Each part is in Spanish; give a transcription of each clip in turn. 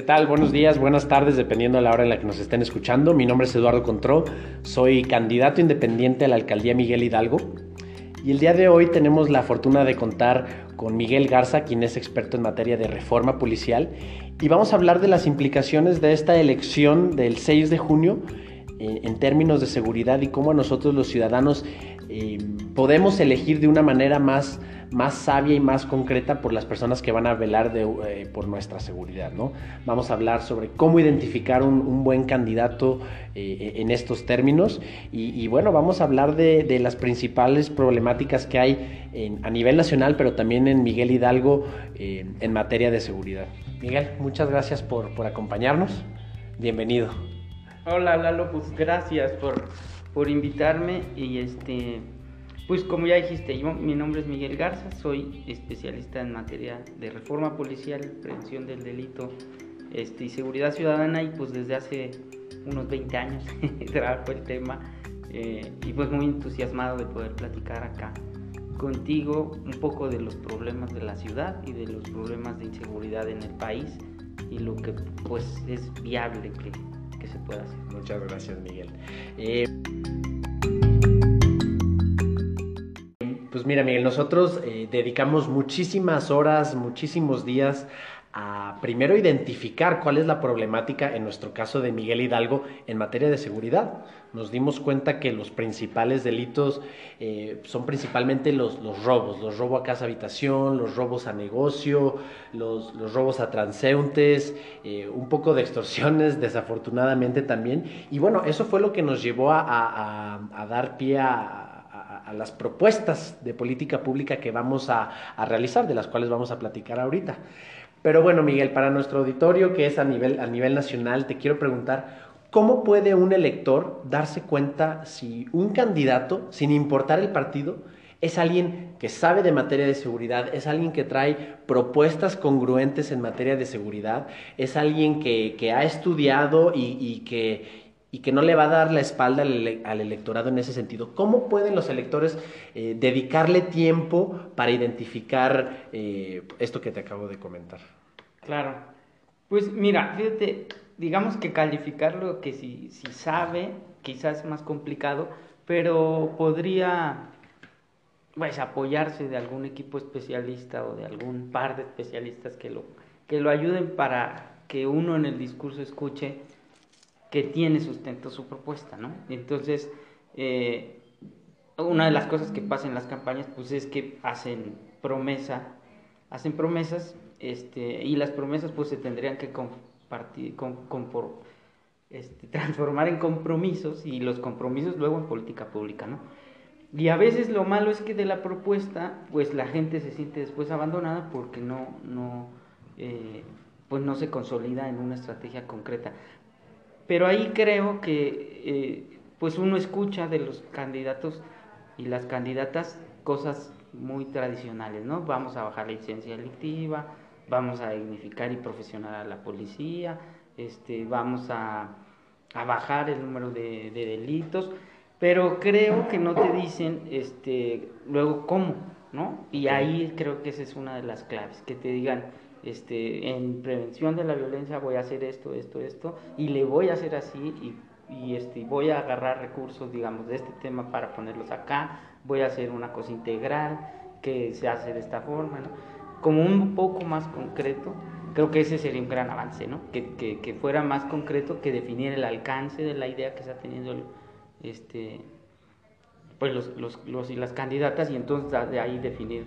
¿Qué tal? Buenos días, buenas tardes, dependiendo de la hora en la que nos estén escuchando. Mi nombre es Eduardo Contró, soy candidato independiente a la alcaldía Miguel Hidalgo. Y el día de hoy tenemos la fortuna de contar con Miguel Garza, quien es experto en materia de reforma policial. Y vamos a hablar de las implicaciones de esta elección del 6 de junio eh, en términos de seguridad y cómo nosotros los ciudadanos eh, podemos elegir de una manera más, más sabia y más concreta por las personas que van a velar eh, por nuestra seguridad. ¿no? Vamos a hablar sobre cómo identificar un, buen candidato en estos términos y, bueno, vamos a hablar de, las principales problemáticas que hay a nivel nacional, pero también en Miguel Hidalgo en materia de seguridad. Miguel, muchas gracias por, por acompañarnos. Bienvenido. Hola Lalo, pues gracias por, por invitarme y este, pues como ya dijiste, yo, mi nombre es Miguel Garza, soy especialista en materia de reforma policial, prevención del delito este, y seguridad ciudadana y pues desde hace unos 20 años trabajo el tema eh, y pues muy entusiasmado de poder platicar acá contigo un poco de los problemas de la ciudad y de los problemas de inseguridad en el país y lo que pues es viable que que se pueda hacer. Muchas gracias, Miguel. Eh, mira, Miguel, nosotros eh, dedicamos muchísimas horas, muchísimos días a primero identificar cuál es la problemática, en nuestro caso de Miguel Hidalgo, en materia de seguridad. Nos dimos cuenta que los principales delitos eh, son principalmente los, robos, los robos a casa habitación, los robos a negocio, los, robos a transeúntes, eh, un poco de extorsiones desafortunadamente también. Y bueno, eso fue lo que nos llevó a, dar pie a, las propuestas de política pública que vamos a, realizar, de las cuales vamos a platicar ahorita. Pero bueno, Miguel, para nuestro auditorio, que es a nivel, a nivel nacional, te quiero preguntar, ¿cómo puede un elector darse cuenta si un candidato, sin importar el partido, es alguien que sabe de materia de seguridad, es alguien que trae propuestas congruentes en materia de seguridad, es alguien que, ha estudiado y, que, y, que, no le va a dar la espalda al, electorado en ese sentido. ¿Cómo pueden los electores eh, dedicarle tiempo para identificar eh, esto que te acabo de comentar? Claro. Pues mira, fíjate, digamos que calificarlo que si, si sabe, quizás es más complicado, pero podría pues apoyarse de algún equipo especialista o de algún par de especialistas que lo, que lo ayuden para que uno en el discurso escuche que tiene sustento su propuesta, ¿no? Entonces, eh, una de las cosas que pasa en las campañas, pues es que hacen promesa, hacen promesas este, y las promesas pues se tendrían que compartir, este, transformar en compromisos y los compromisos luego en política pública, ¿no? Y a veces lo malo es que de la propuesta, pues la gente se siente después abandonada porque no, no, eh, pues no se consolida en una estrategia concreta. Pero ahí creo que eh, pues uno escucha de los candidatos y las candidatas cosas muy tradicionales, ¿no? Vamos a bajar la licencia delictiva, vamos a dignificar y profesionar a la policía, este, vamos a, bajar el número de, delitos, pero creo que no te dicen este, luego cómo, ¿no? Y ahí creo que esa es una de las claves, que te digan, este, en prevención de la violencia voy a hacer esto, esto, esto, y le voy a hacer así, y, y este, voy a agarrar recursos, digamos, de este tema para ponerlos acá, voy a hacer una cosa integral que se hace de esta forma, ¿no? como un poco más concreto, creo que ese sería un gran avance, ¿no? Que, que, fuera más concreto, que definir el alcance de la idea que está teniendo este, pues los, los, los, y las candidatas y entonces de ahí definir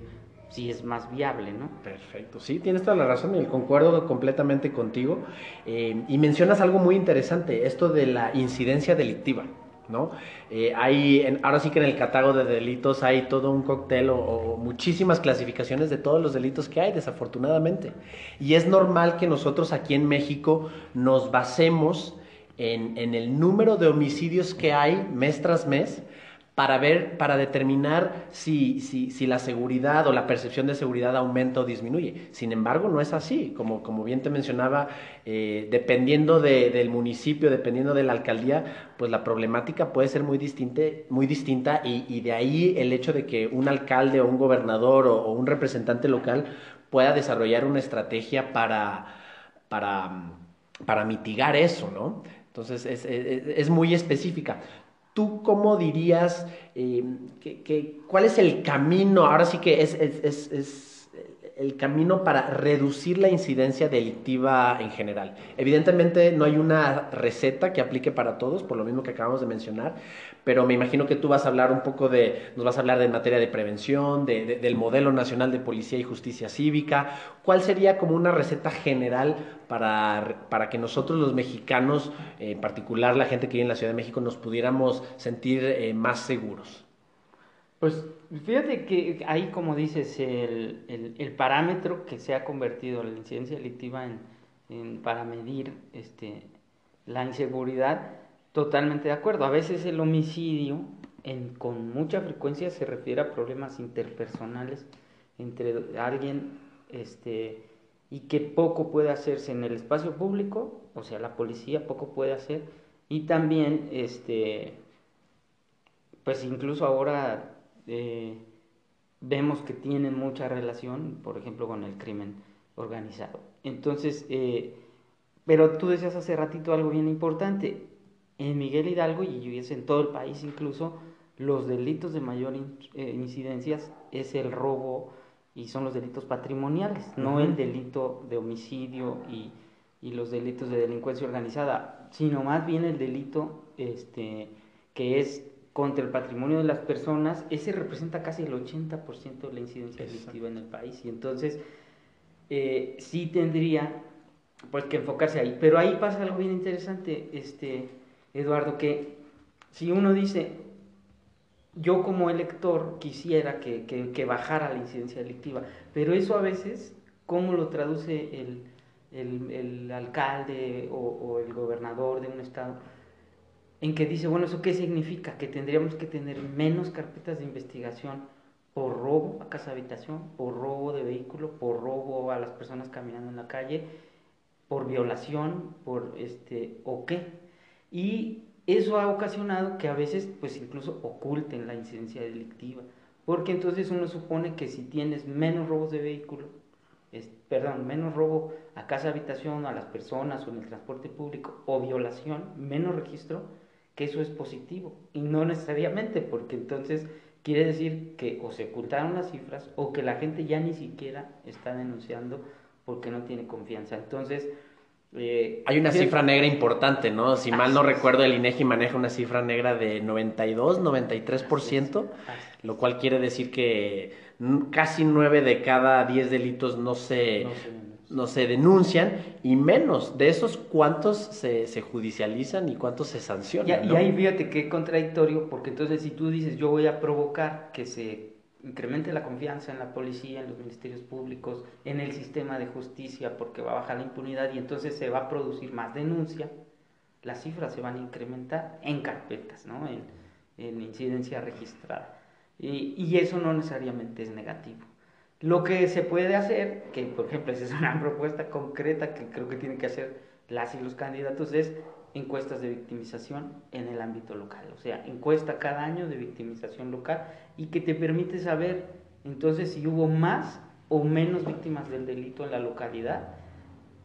si es más viable, ¿no? Perfecto, sí, tienes toda la razón y concuerdo completamente contigo. Eh, y mencionas algo muy interesante, esto de la incidencia delictiva. ¿no? Eh, hay, ahora sí que en el catálogo de delitos hay todo un cóctel o, muchísimas clasificaciones de todos los delitos que hay, desafortunadamente. Y es normal que nosotros aquí en México nos basemos en, en el número de homicidios que hay mes tras mes para ver, para determinar si, si, si, la seguridad o la percepción de seguridad aumenta o disminuye. Sin embargo, no es así. Como, como bien te mencionaba, eh, dependiendo del municipio, dependiendo de la alcaldía, pues la problemática puede ser muy, distinte, muy distinta y, y, de ahí el hecho de que un alcalde o un gobernador o, un representante local pueda desarrollar una estrategia para, para para mitigar eso, ¿no? Entonces es, muy específica. ¿Tú cómo dirías eh, que, cuál es el camino? Ahora sí que es, es el camino para reducir la incidencia delictiva en general. Evidentemente no hay una receta que aplique para todos, por lo mismo que acabamos de mencionar, pero me imagino que tú vas a hablar un poco de, nos vas a hablar de materia de prevención, del modelo nacional de policía y justicia cívica. ¿Cuál sería como una receta general para, para que nosotros los mexicanos, en particular la gente que vive en la Ciudad de México, nos pudiéramos sentir eh, más seguros? Pues fíjate que ahí, como dices, el, parámetro que se ha convertido la incidencia delictiva en, para medir este, la inseguridad, totalmente de acuerdo. A veces el homicidio en, con mucha frecuencia se refiere a problemas interpersonales entre alguien este, y que poco puede hacerse en el espacio público, o sea, la policía poco puede hacer, y también, este, pues incluso ahora eh, vemos que tienen mucha relación, por ejemplo, con el crimen organizado. Entonces, eh, pero tú decías hace ratito algo bien importante. En Miguel Hidalgo, y es en todo el país incluso, los delitos de mayor eh, incidencia es el robo y son los delitos patrimoniales, no el delito de homicidio y, y, los delitos de delincuencia organizada, sino más bien el delito este, que es contra el patrimonio de las personas, ese representa casi el 80% de la incidencia delictiva en el país. Y entonces, eh, sí tendría pues que enfocarse ahí. Pero ahí pasa algo bien interesante, este, Eduardo, que si uno dice, yo como elector quisiera que, que, bajara la incidencia delictiva, pero eso a veces, ¿cómo lo traduce el, el, el alcalde o, o el gobernador de un estado? En que dice, bueno, ¿eso qué significa? Que tendríamos que tener menos carpetas de investigación por robo a casa habitación, por robo de vehículo, por robo a las personas caminando en la calle, por violación, por este, o qué. Y eso ha ocasionado que a veces, pues incluso oculten la incidencia delictiva, porque entonces uno supone que si tienes menos robos de vehículo, perdón, menos robo a casa habitación, a las personas o en el transporte público, o violación, menos registro, que eso es positivo y no necesariamente porque entonces quiere decir que o se ocultaron las cifras o que la gente ya ni siquiera está denunciando porque no tiene confianza. Entonces, eh, hay una cifra negra importante, ¿no? Si mal no recuerdo, el INEGI maneja una cifra negra de 92, 93%, lo cual quiere decir que casi 9 de cada 10 delitos no se, no se denuncian y menos de esos cuántos se, se judicializan y cuántos se sancionan. Y, ahí fíjate qué contradictorio, porque entonces si tú dices yo voy a provocar que se incremente la confianza en la policía, en los ministerios públicos, en el sistema de justicia, porque va a bajar la impunidad y entonces se va a producir más denuncia, las cifras se van a incrementar en carpetas, ¿no? en, en incidencia registrada. Y, y eso no necesariamente es negativo. Lo que se puede hacer, que por ejemplo esa es una propuesta concreta que creo que tienen que hacer las y los candidatos, es encuestas de victimización en el ámbito local. O sea, encuesta cada año de victimización local y que te permite saber entonces si hubo más o menos víctimas del delito en la localidad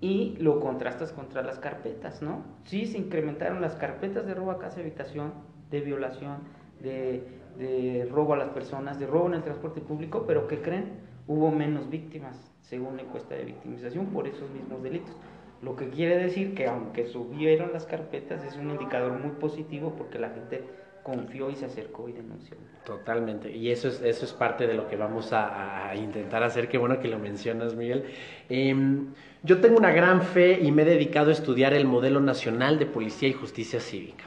y lo contrastas contra las carpetas, ¿no? Sí, se incrementaron las carpetas de robo a casa habitación, de violación, de, de robo a las personas, de robo en el transporte público, pero ¿qué creen? Hubo menos víctimas, según la encuesta de victimización, por esos mismos delitos. Lo que quiere decir que aunque subieron las carpetas, es un indicador muy positivo porque la gente confió y se acercó y denunció. Totalmente, y eso es, eso es parte de lo que vamos a, intentar hacer, qué bueno que lo mencionas, Miguel. Em, yo tengo una gran fe y me he dedicado a estudiar el modelo nacional de policía y justicia cívica.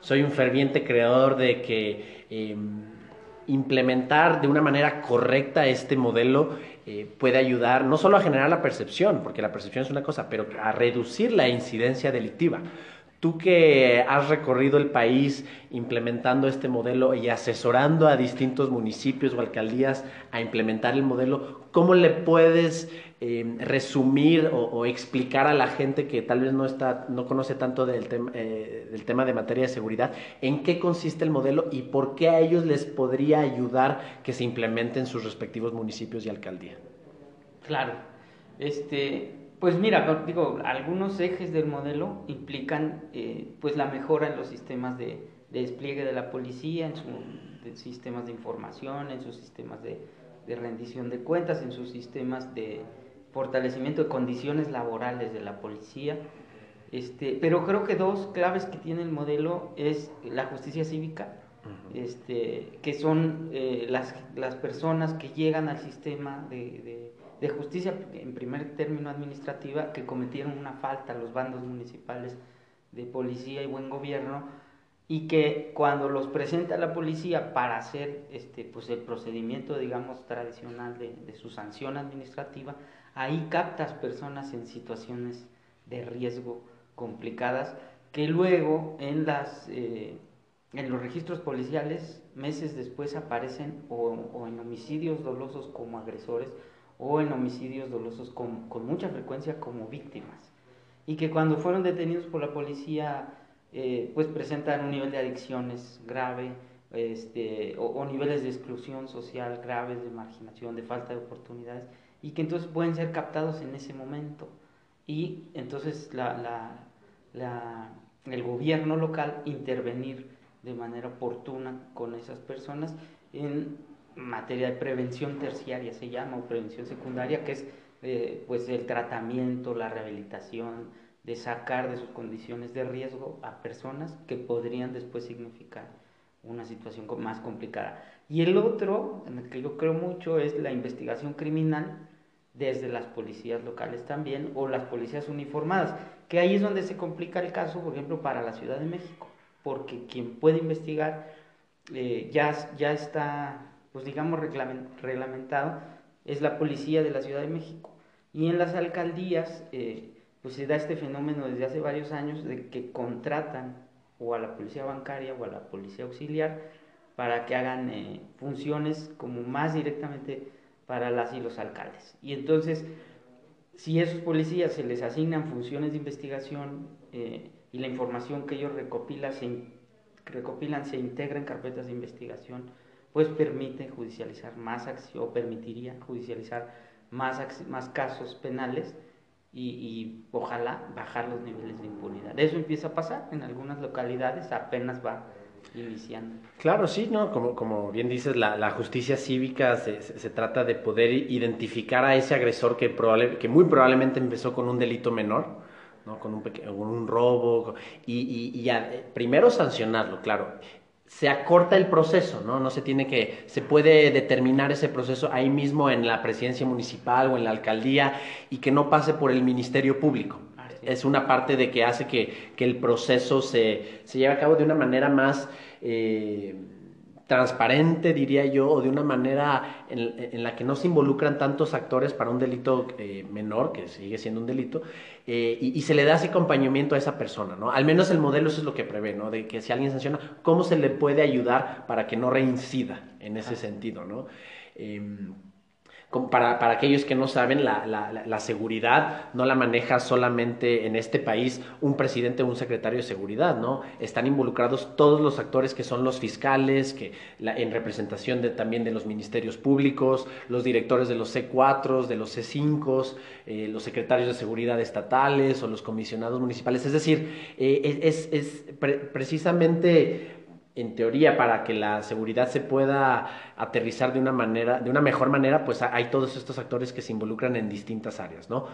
Soy un ferviente creador de que... Em, implementar de una manera correcta este modelo eh, puede ayudar no solo a generar la percepción, porque la percepción es una cosa, pero a reducir la incidencia delictiva. Tú que has recorrido el país implementando este modelo y asesorando a distintos municipios o alcaldías a implementar el modelo, ¿cómo le puedes eh, resumir o, explicar a la gente que tal vez no, está, no conoce tanto del, tema eh, del tema de materia de seguridad en qué consiste el modelo y por qué a ellos les podría ayudar que se implemente en sus respectivos municipios y alcaldía? Claro, este, Pues mira, digo, algunos ejes del modelo implican eh, pues la mejora en los sistemas de, despliegue de la policía, en sus sistemas de información, en sus sistemas de, de rendición de cuentas, en sus sistemas de fortalecimiento de condiciones laborales de la policía. Este, pero creo que dos claves que tiene el modelo es la justicia cívica, este, que son eh, las, las, personas que llegan al sistema de, de, justicia, en primer término administrativa, que cometieron una falta, los bandos municipales de policía y buen gobierno, y que cuando los presenta la policía para hacer este, pues el procedimiento, digamos, tradicional de, de su sanción administrativa, ahí captas personas en situaciones de riesgo complicadas que luego en las eh, en los registros policiales meses después aparecen o, en homicidios dolosos como agresores o en homicidios dolosos con, con, mucha frecuencia como víctimas. Y que cuando fueron detenidos por la policía eh, pues presentan un nivel de adicciones grave este, o, o, niveles de exclusión social graves, de marginación, de falta de oportunidades y que entonces pueden ser captados en ese momento. Y entonces la, la, la, el gobierno local intervenir de manera oportuna con esas personas en materia de prevención terciaria se llama o prevención secundaria que es eh, pues el tratamiento la rehabilitación de sacar de sus condiciones de riesgo a personas que podrían después significar una situación más complicada. Y el otro en el que yo creo mucho es la investigación criminal desde las policías locales también o las policías uniformadas, que ahí es donde se complica el caso, por ejemplo, para la Ciudad de México, porque quien puede investigar eh, ya, ya está, pues digamos, reglamentado, es la policía de la Ciudad de México. Y en las alcaldías, eh, pues se da este fenómeno desde hace varios años de que contratan o a la policía bancaria o a la policía auxiliar para que hagan eh, funciones como más directamente para las y los alcaldes. Y entonces, si esos policías se les asignan funciones de investigación eh, y la información que ellos recopilan se, recopilan se integra en carpetas de investigación, pues permite judicializar más o permitiría judicializar más, más casos penales y, ojalá bajar los niveles de impunidad. Eso empieza a pasar en algunas localidades, apenas va iniciando. Claro, sí, ¿no? Como, como bien dices, la, la justicia cívica se, se, trata de poder identificar a ese agresor que, probable, que muy probablemente empezó con un delito menor, ¿no? Con un, con un robo, y, y, ya, eh, primero sancionarlo, claro. Se acorta el proceso, ¿no? No se tiene que, se puede determinar ese proceso ahí mismo en la presidencia municipal o en la alcaldía y que no pase por el Ministerio Público es una parte de que hace que, que el proceso se, se, lleve a cabo de una manera más eh, transparente, diría yo, o de una manera en, en, la que no se involucran tantos actores para un delito eh, menor, que sigue siendo un delito, eh, y, y, se le da ese acompañamiento a esa persona, ¿no? Al menos el modelo eso es lo que prevé, ¿no? De que si alguien sanciona, ¿cómo se le puede ayudar para que no reincida en ese sentido, ¿no? Eh, para, para, aquellos que no saben, la, la, la, seguridad no la maneja solamente en este país un presidente o un secretario de seguridad, ¿no? Están involucrados todos los actores que son los fiscales, que en representación de, también de los ministerios públicos, los directores de los C4, de los C5, eh, los secretarios de seguridad estatales o los comisionados municipales. Es decir, eh, es, es pre precisamente en teoría, para que la seguridad se pueda aterrizar de una manera, de una mejor manera, pues hay todos estos actores que se involucran en distintas áreas, ¿no?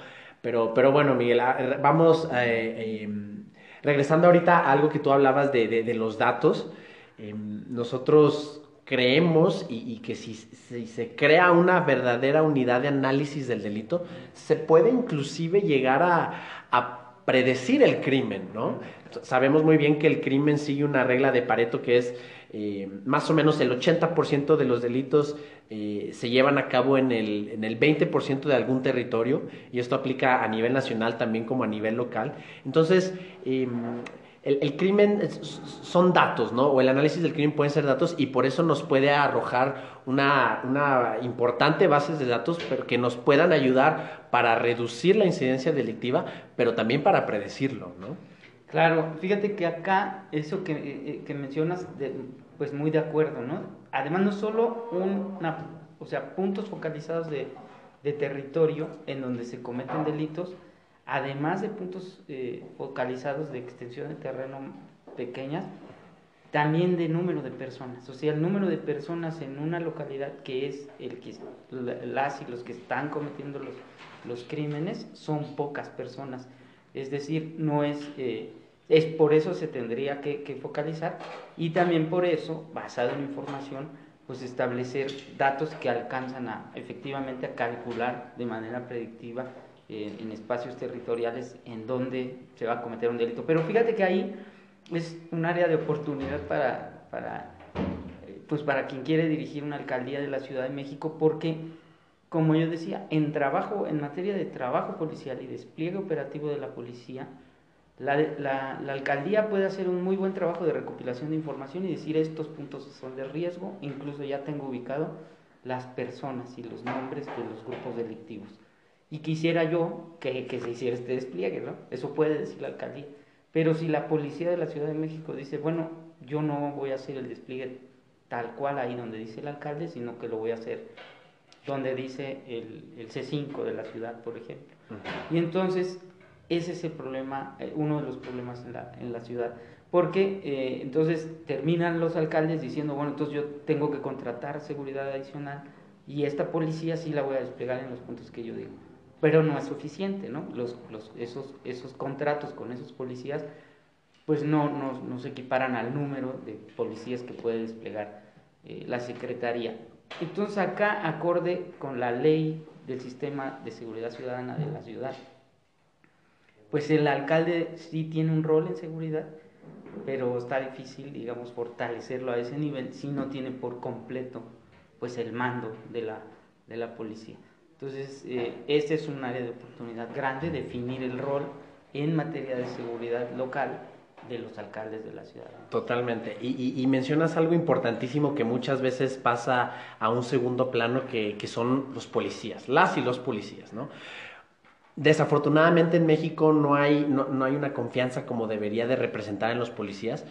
Pero, pero bueno, Miguel, vamos eh, eh, regresando ahorita a algo que tú hablabas de, de, los datos. Eh, nosotros creemos y, que si, se crea una verdadera unidad de análisis del delito, se puede inclusive llegar a predecir el crimen, ¿no? Sabemos muy bien que el crimen sigue una regla de Pareto que es eh, más o menos el 80% de los delitos eh, se llevan a cabo en el, en el 20% de algún territorio y esto aplica a nivel nacional también como a nivel local. Entonces, eh, el, crimen son datos, ¿no? O el análisis del crimen pueden ser datos y por eso nos puede arrojar una, una importante base de datos pero que nos puedan ayudar para reducir la incidencia delictiva, pero también para predecirlo, ¿no? Claro, fíjate que acá eso que, eh, que mencionas, de, pues muy de acuerdo, ¿no? Además no solo una, o sea, puntos focalizados de, de territorio en donde se cometen delitos, además de puntos eh, focalizados de extensión de terreno pequeñas, también de número de personas. O sea, el número de personas en una localidad que es el que las y los que están cometiendo los, los crímenes son pocas personas. Es decir, no es, eh, es por eso se tendría que, que, focalizar y también por eso, basado en información, pues establecer datos que alcanzan a efectivamente a calcular de manera predictiva en espacios territoriales en donde se va a cometer un delito. Pero fíjate que ahí es un área de oportunidad para, para, eh, pues para quien quiere dirigir una alcaldía de la Ciudad de México, porque, como yo decía, en trabajo, en materia de trabajo policial y despliegue operativo de la policía, la, la, alcaldía puede hacer un muy buen trabajo de recopilación de información y decir estos puntos son de riesgo, incluso ya tengo ubicado las personas y los nombres de los grupos delictivos. Y quisiera yo que, que se hiciera este despliegue, ¿no? Eso puede decir la alcaldía. Pero si la policía de la Ciudad de México dice, bueno, yo no voy a hacer el despliegue tal cual ahí donde dice el alcalde, sino que lo voy a hacer donde dice el, el C5 de la ciudad, por ejemplo. Y entonces, ese es el problema, eh, uno de los problemas en la, en la ciudad. Porque eh, entonces terminan los alcaldes diciendo, bueno, entonces yo tengo que contratar seguridad adicional y esta policía sí la voy a desplegar en los puntos que yo digo pero no es suficiente, ¿no? Esos, esos contratos con esos policías, pues no, no, no, se equiparan al número de policías que puede desplegar eh, la Secretaría. Entonces acá, acorde con la ley del sistema de seguridad ciudadana de la ciudad, pues el alcalde sí tiene un rol en seguridad, pero está difícil, digamos, fortalecerlo a ese nivel si no tiene por completo, pues el mando de la, de la policía. Entonces, eh, este es un área de oportunidad grande, definir el rol en materia de seguridad local de los alcaldes de la ciudad. Totalmente. Y, mencionas algo importantísimo que muchas veces pasa a un segundo plano, que, son los policías, las y los policías, ¿no? Desafortunadamente en México no hay, no, no hay una confianza como debería de representar en los policías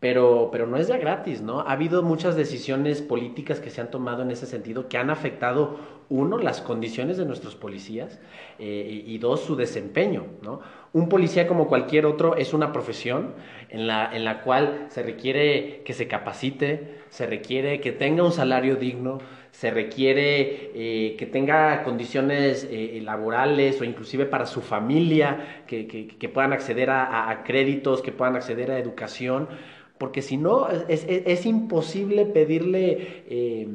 pero, pero no es ya gratis, ¿no? Ha habido muchas decisiones políticas que se han tomado en ese sentido que han afectado, uno, las condiciones de nuestros policías eh, y dos, su desempeño, ¿no? Un policía como cualquier otro es una profesión en la, en la cual se requiere que se capacite, se requiere que tenga un salario digno, se requiere eh, que tenga condiciones eh, laborales o inclusive para su familia, que, que, puedan acceder a créditos, que puedan acceder a educación porque si no, es, imposible pedirle eh,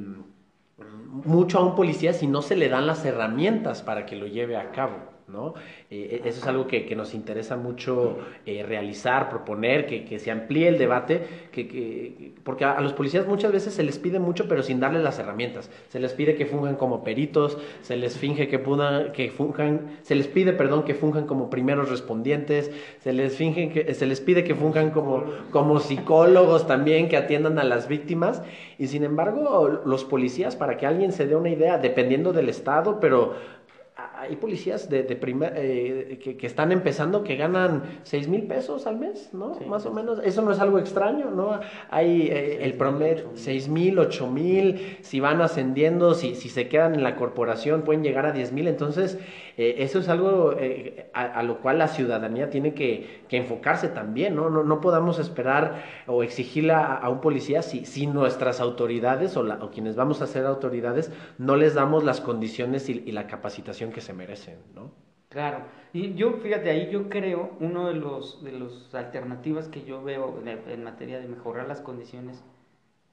mucho a un policía si no se le dan las herramientas para que lo lleve a cabo. ¿No? Eh, eso es algo que, nos interesa mucho eh, realizar, proponer, que, se amplíe el debate, que, porque a, los policías muchas veces se les pide mucho, pero sin darles las herramientas. Se les pide que funjan como peritos, se les finge que, pudan, que funjan, se les pide, perdón, que funjan como primeros respondientes, se les finge que, se les pide que funjan como, como psicólogos también, que atiendan a las víctimas, y sin embargo, los policías, para que alguien se dé una idea, dependiendo del estado, pero hay policías de, de eh, que, están empezando que ganan 6 mil pesos al mes, ¿no? Más o menos. Eso no es algo extraño, ¿no? Hay eh, el promedio 6 mil, 8 mil, si van ascendiendo, si, si se quedan en la corporación pueden llegar a 10 mil. Entonces, eh, eso es algo eh, a, lo cual la ciudadanía tiene que, enfocarse también, ¿no? ¿no? podamos esperar o exigirle a, un policía si, si nuestras autoridades o, quienes vamos a ser autoridades no les damos las condiciones y, la capacitación que se merecen, ¿no? Claro, y yo, fíjate, ahí yo creo, uno de de los alternativas que yo veo en, materia de mejorar las condiciones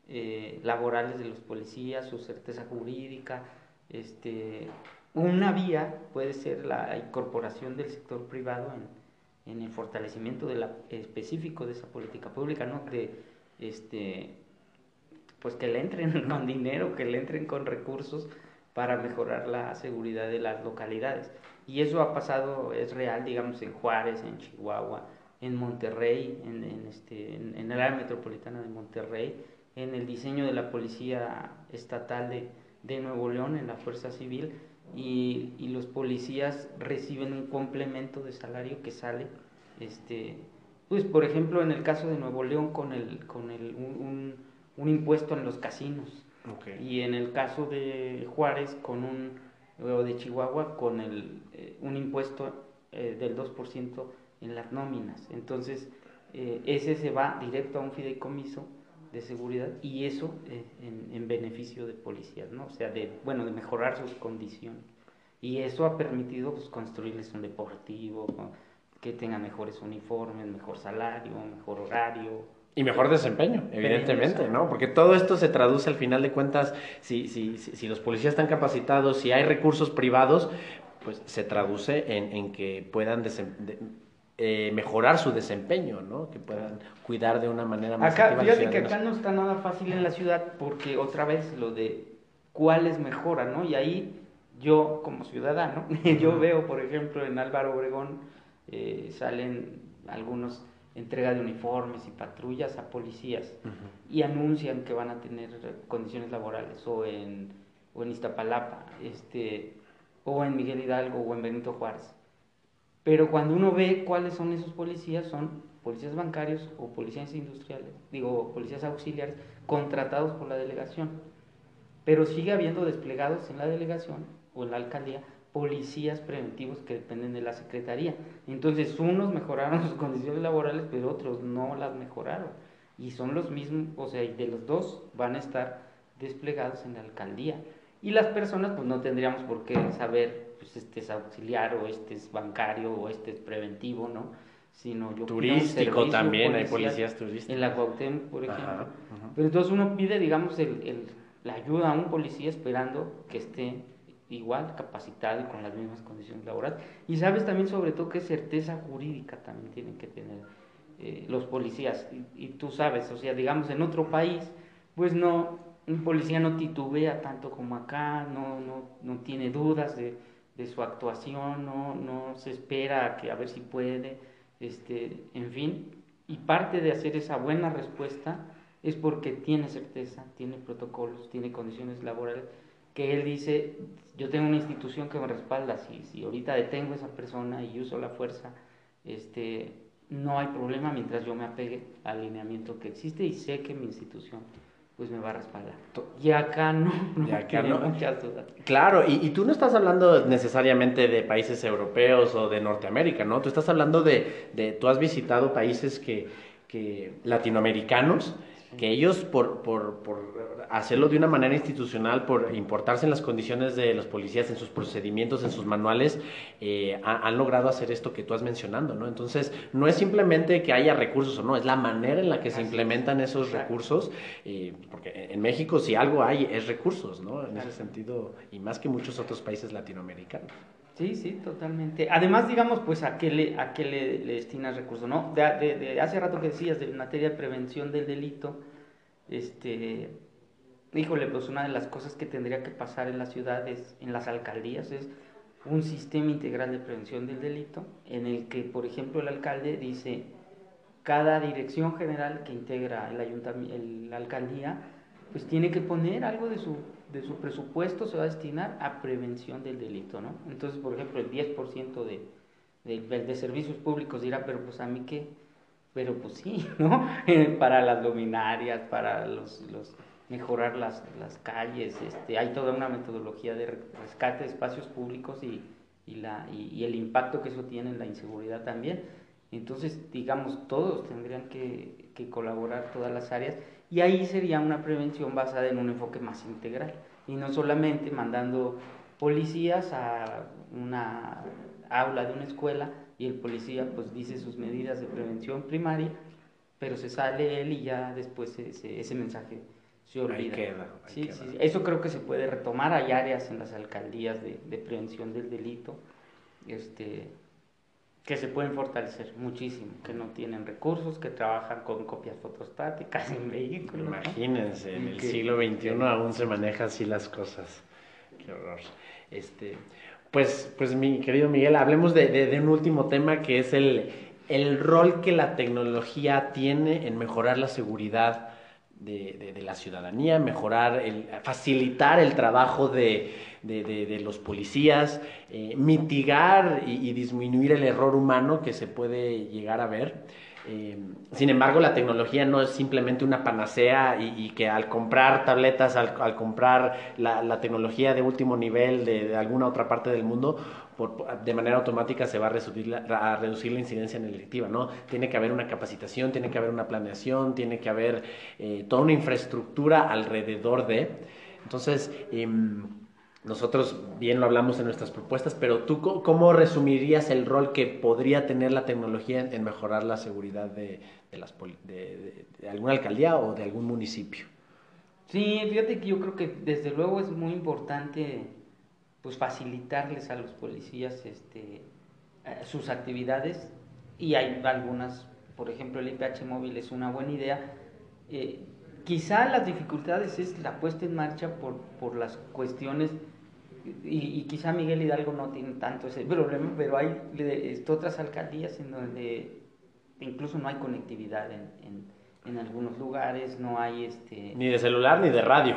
eh, laborales de los policías, su certeza jurídica, este, una vía puede ser la incorporación del sector privado en, en el fortalecimiento de la, específico de esa política pública, ¿no? De, este, pues que le entren con dinero, que le entren con recursos para mejorar la seguridad de las localidades. Y eso ha pasado, es real, digamos, en Juárez, en Chihuahua, en Monterrey, en, este, en el área metropolitana de Monterrey, en el diseño de la Policía Estatal de, de Nuevo León, en la Fuerza Civil, y, y, los policías reciben un complemento de salario que sale, este, pues por ejemplo en el caso de Nuevo León con, el, con el, un, un, impuesto en los casinos y en el caso de Juárez con un, o de Chihuahua con el, eh, un impuesto eh, del 2% en las nóminas. Entonces, eh, ese se va directo a un fideicomiso de seguridad y eso eh, en, en, beneficio de policías, ¿no? O sea, de, bueno, de mejorar sus condiciones. Y eso ha permitido pues, construirles un deportivo, que tengan mejores uniformes, mejor salario, mejor horario. Y mejor desempeño, evidentemente, ¿no? Porque todo esto se traduce al final de cuentas, si, si, si, los policías están capacitados, si hay recursos privados, pues se traduce en, en que puedan eh, mejorar su desempeño, ¿no? Que puedan cuidar de una manera más Acá, fíjate que acá no está nada fácil en la ciudad porque otra vez lo de cuáles mejoran, ¿no? Y ahí yo como ciudadano, yo veo, por ejemplo, en Álvaro Obregón eh, salen algunos entrega de uniformes y patrullas a policías y anuncian que van a tener condiciones laborales o en, o en Iztapalapa, este, o en Miguel Hidalgo o en Benito Juárez. Pero cuando uno ve cuáles son esos policías, son policías bancarios o policías industriales, digo, policías auxiliares contratados por la delegación. Pero sigue habiendo desplegados en la delegación o en la alcaldía policías preventivos que dependen de la Secretaría. Entonces, unos mejoraron sus condiciones laborales, pero otros no las mejoraron. Y son los mismos, o sea, de los dos van a estar desplegados en la alcaldía. Y las personas, pues no tendríamos por qué saber, pues este es auxiliar, o este es bancario, o este es preventivo, ¿no? Sino yo Turístico también, hay policías turísticos. En la Cuauhtémoc, por ejemplo. Pero entonces uno pide, digamos, el, el, la ayuda a un policía esperando que esté igual, capacitado y con las mismas condiciones laborales. Y sabes también sobre todo qué certeza jurídica también tienen que tener eh, los policías. Y, tú sabes, o sea, digamos, en otro país, pues no, un policía no titubea tanto como acá, no, no, no tiene dudas de, de, su actuación, no, no se espera que a ver si puede, este, en fin. Y parte de hacer esa buena respuesta es porque tiene certeza, tiene protocolos, tiene condiciones laborales que él dice, yo tengo una institución que me respalda, si, si ahorita detengo a esa persona y uso la fuerza, este, no hay problema mientras yo me apegue al alineamiento que existe y sé que mi institución pues me va a respaldar. Y acá no, no, acá no. muchas dudas. Claro, y, y, tú no estás hablando necesariamente de países europeos o de Norteamérica, ¿no? Tú estás hablando de, de tú has visitado países que, que latinoamericanos que ellos por, por, por, hacerlo de una manera institucional, por importarse en las condiciones de los policías, en sus procedimientos, en sus manuales, eh, han logrado hacer esto que tú has mencionado, ¿no? Entonces, no es simplemente que haya recursos o no, es la manera en la que se implementan esos recursos, eh, porque en México si algo hay es recursos, ¿no? En ese sentido, y más que muchos otros países latinoamericanos. Sí, sí, totalmente. Además, digamos, pues, ¿a qué le, a qué le, destinas recursos? ¿no? De, de, hace rato que decías de materia de prevención del delito, este, híjole, pues una de las cosas que tendría que pasar en las ciudades, en las alcaldías, es un sistema integral de prevención del delito, en el que, por ejemplo, el alcalde dice, cada dirección general que integra el ayuntamiento, la alcaldía, pues tiene que poner algo de su de su presupuesto se va a destinar a prevención del delito, ¿no? Entonces, por ejemplo, el 10% de, de, de, servicios públicos dirá, pero pues a mí qué, pero pues sí, ¿no? para las luminarias, para los, los mejorar las, las, calles, este, hay toda una metodología de rescate de espacios públicos y, y la, y, el impacto que eso tiene en la inseguridad también. Entonces, digamos, todos tendrían que, que colaborar, todas las áreas, y ahí sería una prevención basada en un enfoque más integral y no solamente mandando policías a una aula de una escuela y el policía pues dice sus medidas de prevención primaria, pero se sale él y ya después ese, ese mensaje se olvida. Ahí queda, sí, sí, eso creo que se puede retomar. Hay áreas en las alcaldías de, de prevención del delito. Este, que se pueden fortalecer muchísimo, que no tienen recursos, que trabajan con copias fotostáticas en vehículos. Imagínense, en el siglo XXI aún se manejan así las cosas. Qué horror. Este, pues, pues mi querido Miguel, hablemos de, de, un último tema que es el, el rol que la tecnología tiene en mejorar la seguridad de, de, la ciudadanía, mejorar, el, facilitar el trabajo de, los policías, eh, mitigar y, disminuir el error humano que se puede llegar a ver. Eh, sin embargo, la tecnología no es simplemente una panacea y, que al comprar tabletas, al, comprar la, tecnología de último nivel de, alguna otra parte del mundo, de manera automática se va a reducir, la, a reducir la incidencia en electiva, ¿no? Tiene que haber una capacitación, tiene que haber una planeación, tiene que haber eh, toda una infraestructura alrededor de. Entonces, em, nosotros bien lo hablamos en nuestras propuestas, pero tú cómo resumirías el rol que podría tener la tecnología en, mejorar la seguridad de, las, de, alguna alcaldía o de algún municipio? Sí, fíjate que yo creo que desde luego es muy importante pues facilitarles a los policías este, eh, sus actividades y hay algunas, por ejemplo el IPH móvil es una buena idea. Eh, quizá las dificultades es la puesta en marcha por, por las cuestiones y, quizá Miguel Hidalgo no tiene tanto ese problema, pero hay otras alcaldías en donde incluso no hay conectividad en, algunos lugares, no hay este... Ni de celular ni de radio.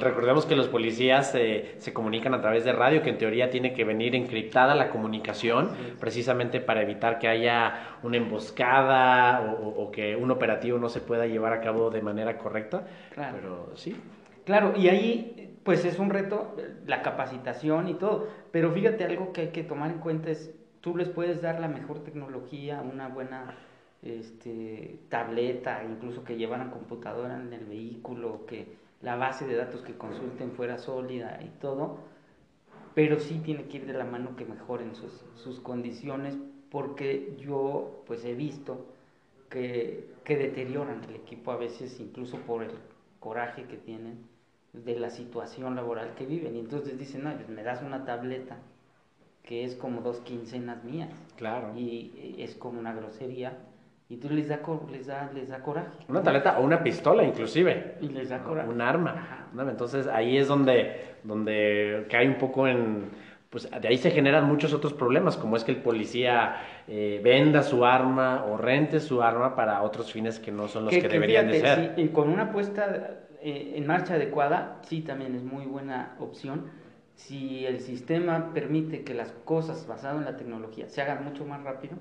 recordemos que los policías eh, se comunican a través de radio, que en teoría tiene que venir encriptada la comunicación, precisamente para evitar que haya una emboscada o, o, que un operativo no se pueda llevar a cabo de manera correcta. Claro. Pero sí. Claro, y ahí pues es un reto la capacitación y todo, pero fíjate algo que hay que tomar en cuenta es, tú les puedes dar la mejor tecnología, una buena este, tableta, incluso que llevaran computadora en el vehículo, que la base de datos que consulten fuera sólida y todo, pero sí tiene que ir de la mano que mejoren sus, sus condiciones, porque yo pues he visto que, que deterioran el equipo a veces incluso por el coraje que tienen de la situación laboral que viven. Y entonces dicen, no, pues me das una tableta que es como dos quincenas mías. Claro. Y es como una grosería. Y tú les da, les da, les da coraje. Una tableta o una pistola inclusive. Y les da coraje. Un arma. Entonces ahí es donde, donde cae un poco en... Pues de ahí se generan muchos otros problemas, como es que el policía eh, venda su arma o rente su arma para otros fines que no son los que, deberían de ser. y con una apuesta eh, en marcha adecuada, sí también es muy buena opción. Si el sistema permite que las cosas basadas en la tecnología se hagan mucho más rápido,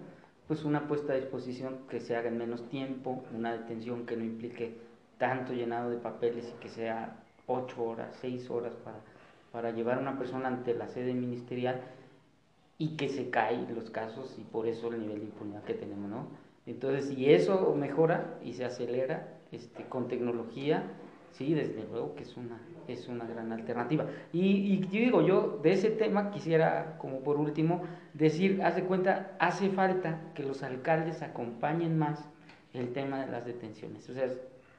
pues una puesta a disposición que se haga en menos tiempo, una detención que no implique tanto llenado de papeles y que sea ocho horas, seis horas para, para llevar a una persona ante la sede ministerial y que se caen los casos y por eso el nivel de impunidad que tenemos, ¿no? Entonces, si eso mejora y se acelera este, con tecnología, Sí, desde luego que es una, es una gran alternativa. Y, yo digo, yo de ese tema quisiera, como por último, decir, haz de cuenta, hace falta que los alcaldes acompañen más el tema de las detenciones. O sea,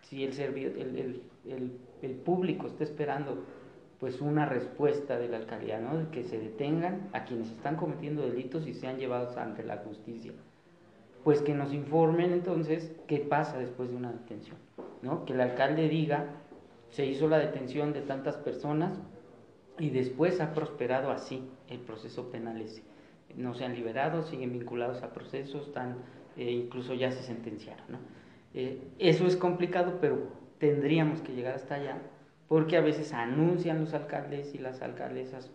si el, el, el, el público está esperando pues una respuesta de la alcaldía, ¿no? De que se detengan a quienes están cometiendo delitos y sean llevados ante la justicia. Pues que nos informen entonces qué pasa después de una detención, ¿no? Que el alcalde diga se hizo la detención de tantas personas y después ha prosperado así el proceso penal ese. No se han liberado, siguen vinculados a procesos, están, eh, incluso ya se sentenciaron. ¿no? Eh, eso es complicado, pero tendríamos que llegar hasta allá, porque a veces anuncian los alcaldes y las alcaldesas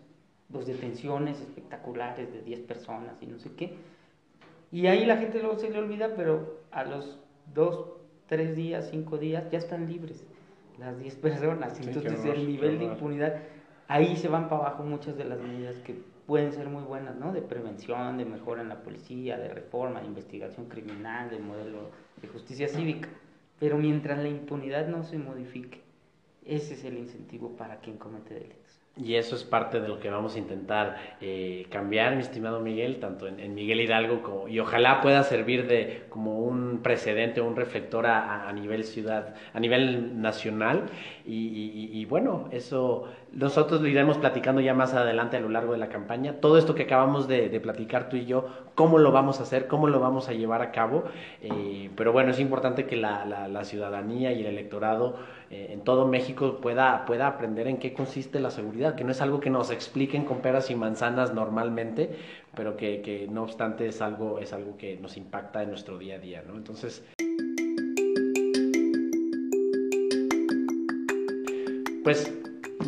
dos detenciones espectaculares de 10 personas y no sé qué. Y ahí la gente luego se le olvida, pero a los dos, tres días, cinco días ya están libres las 10 personas. Entonces el nivel de impunidad, ahí se van para abajo muchas de las medidas que pueden ser muy buenas, ¿no? De prevención, de mejora en la policía, de reforma, de investigación criminal, de modelo de justicia cívica. Pero mientras la impunidad no se modifique, ese es el incentivo para quien comete delitos. Y eso es parte de lo que vamos a intentar eh, cambiar, mi estimado Miguel, tanto en, Miguel Hidalgo como, y ojalá pueda servir de como un precedente, un reflector a, a nivel ciudad, a nivel nacional. Y, bueno, eso nosotros lo iremos platicando ya más adelante a lo largo de la campaña. Todo esto que acabamos de, de platicar tú y yo, cómo lo vamos a hacer, cómo lo vamos a llevar a cabo. Eh, pero bueno, es importante que la, la, la ciudadanía y el electorado eh, en todo México pueda, pueda aprender en qué consiste la seguridad, que no es algo que nos expliquen con peras y manzanas normalmente, pero que, que no obstante es algo, es algo que nos impacta en nuestro día a día, ¿no? Entonces... Pues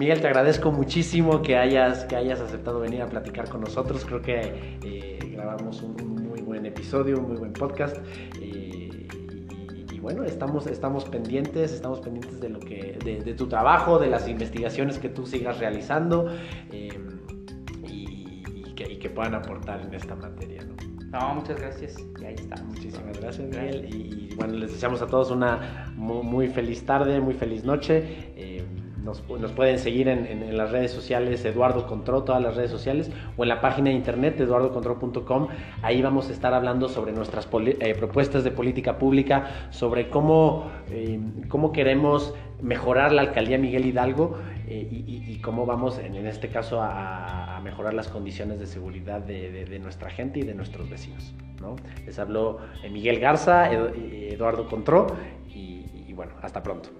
Miguel, te agradezco muchísimo que hayas, que hayas aceptado venir a platicar con nosotros. Creo que eh, grabamos un, muy buen episodio, un muy buen podcast. Eh, bueno, estamos, estamos pendientes, estamos pendientes de lo que, de, tu trabajo, de las investigaciones que tú sigas realizando em, y, que, puedan aportar en esta materia. ¿no? No, muchas gracias. Y ahí está. Muchísimas gracias, Miguel. Y, bueno, les deseamos a todos una muy, feliz tarde, muy feliz noche. Em, nos, pueden seguir en, las redes sociales Eduardo Contró, todas las redes sociales, o en la página de internet eduardocontró.com. Ahí vamos a estar hablando sobre nuestras eh, propuestas de política pública, sobre cómo, eh, cómo queremos mejorar la alcaldía Miguel Hidalgo eh, y, cómo vamos, en, este caso, a, mejorar las condiciones de seguridad de, nuestra gente y de nuestros vecinos. ¿no? Les habló Miguel Garza, Eduardo Contró, y bueno, hasta pronto.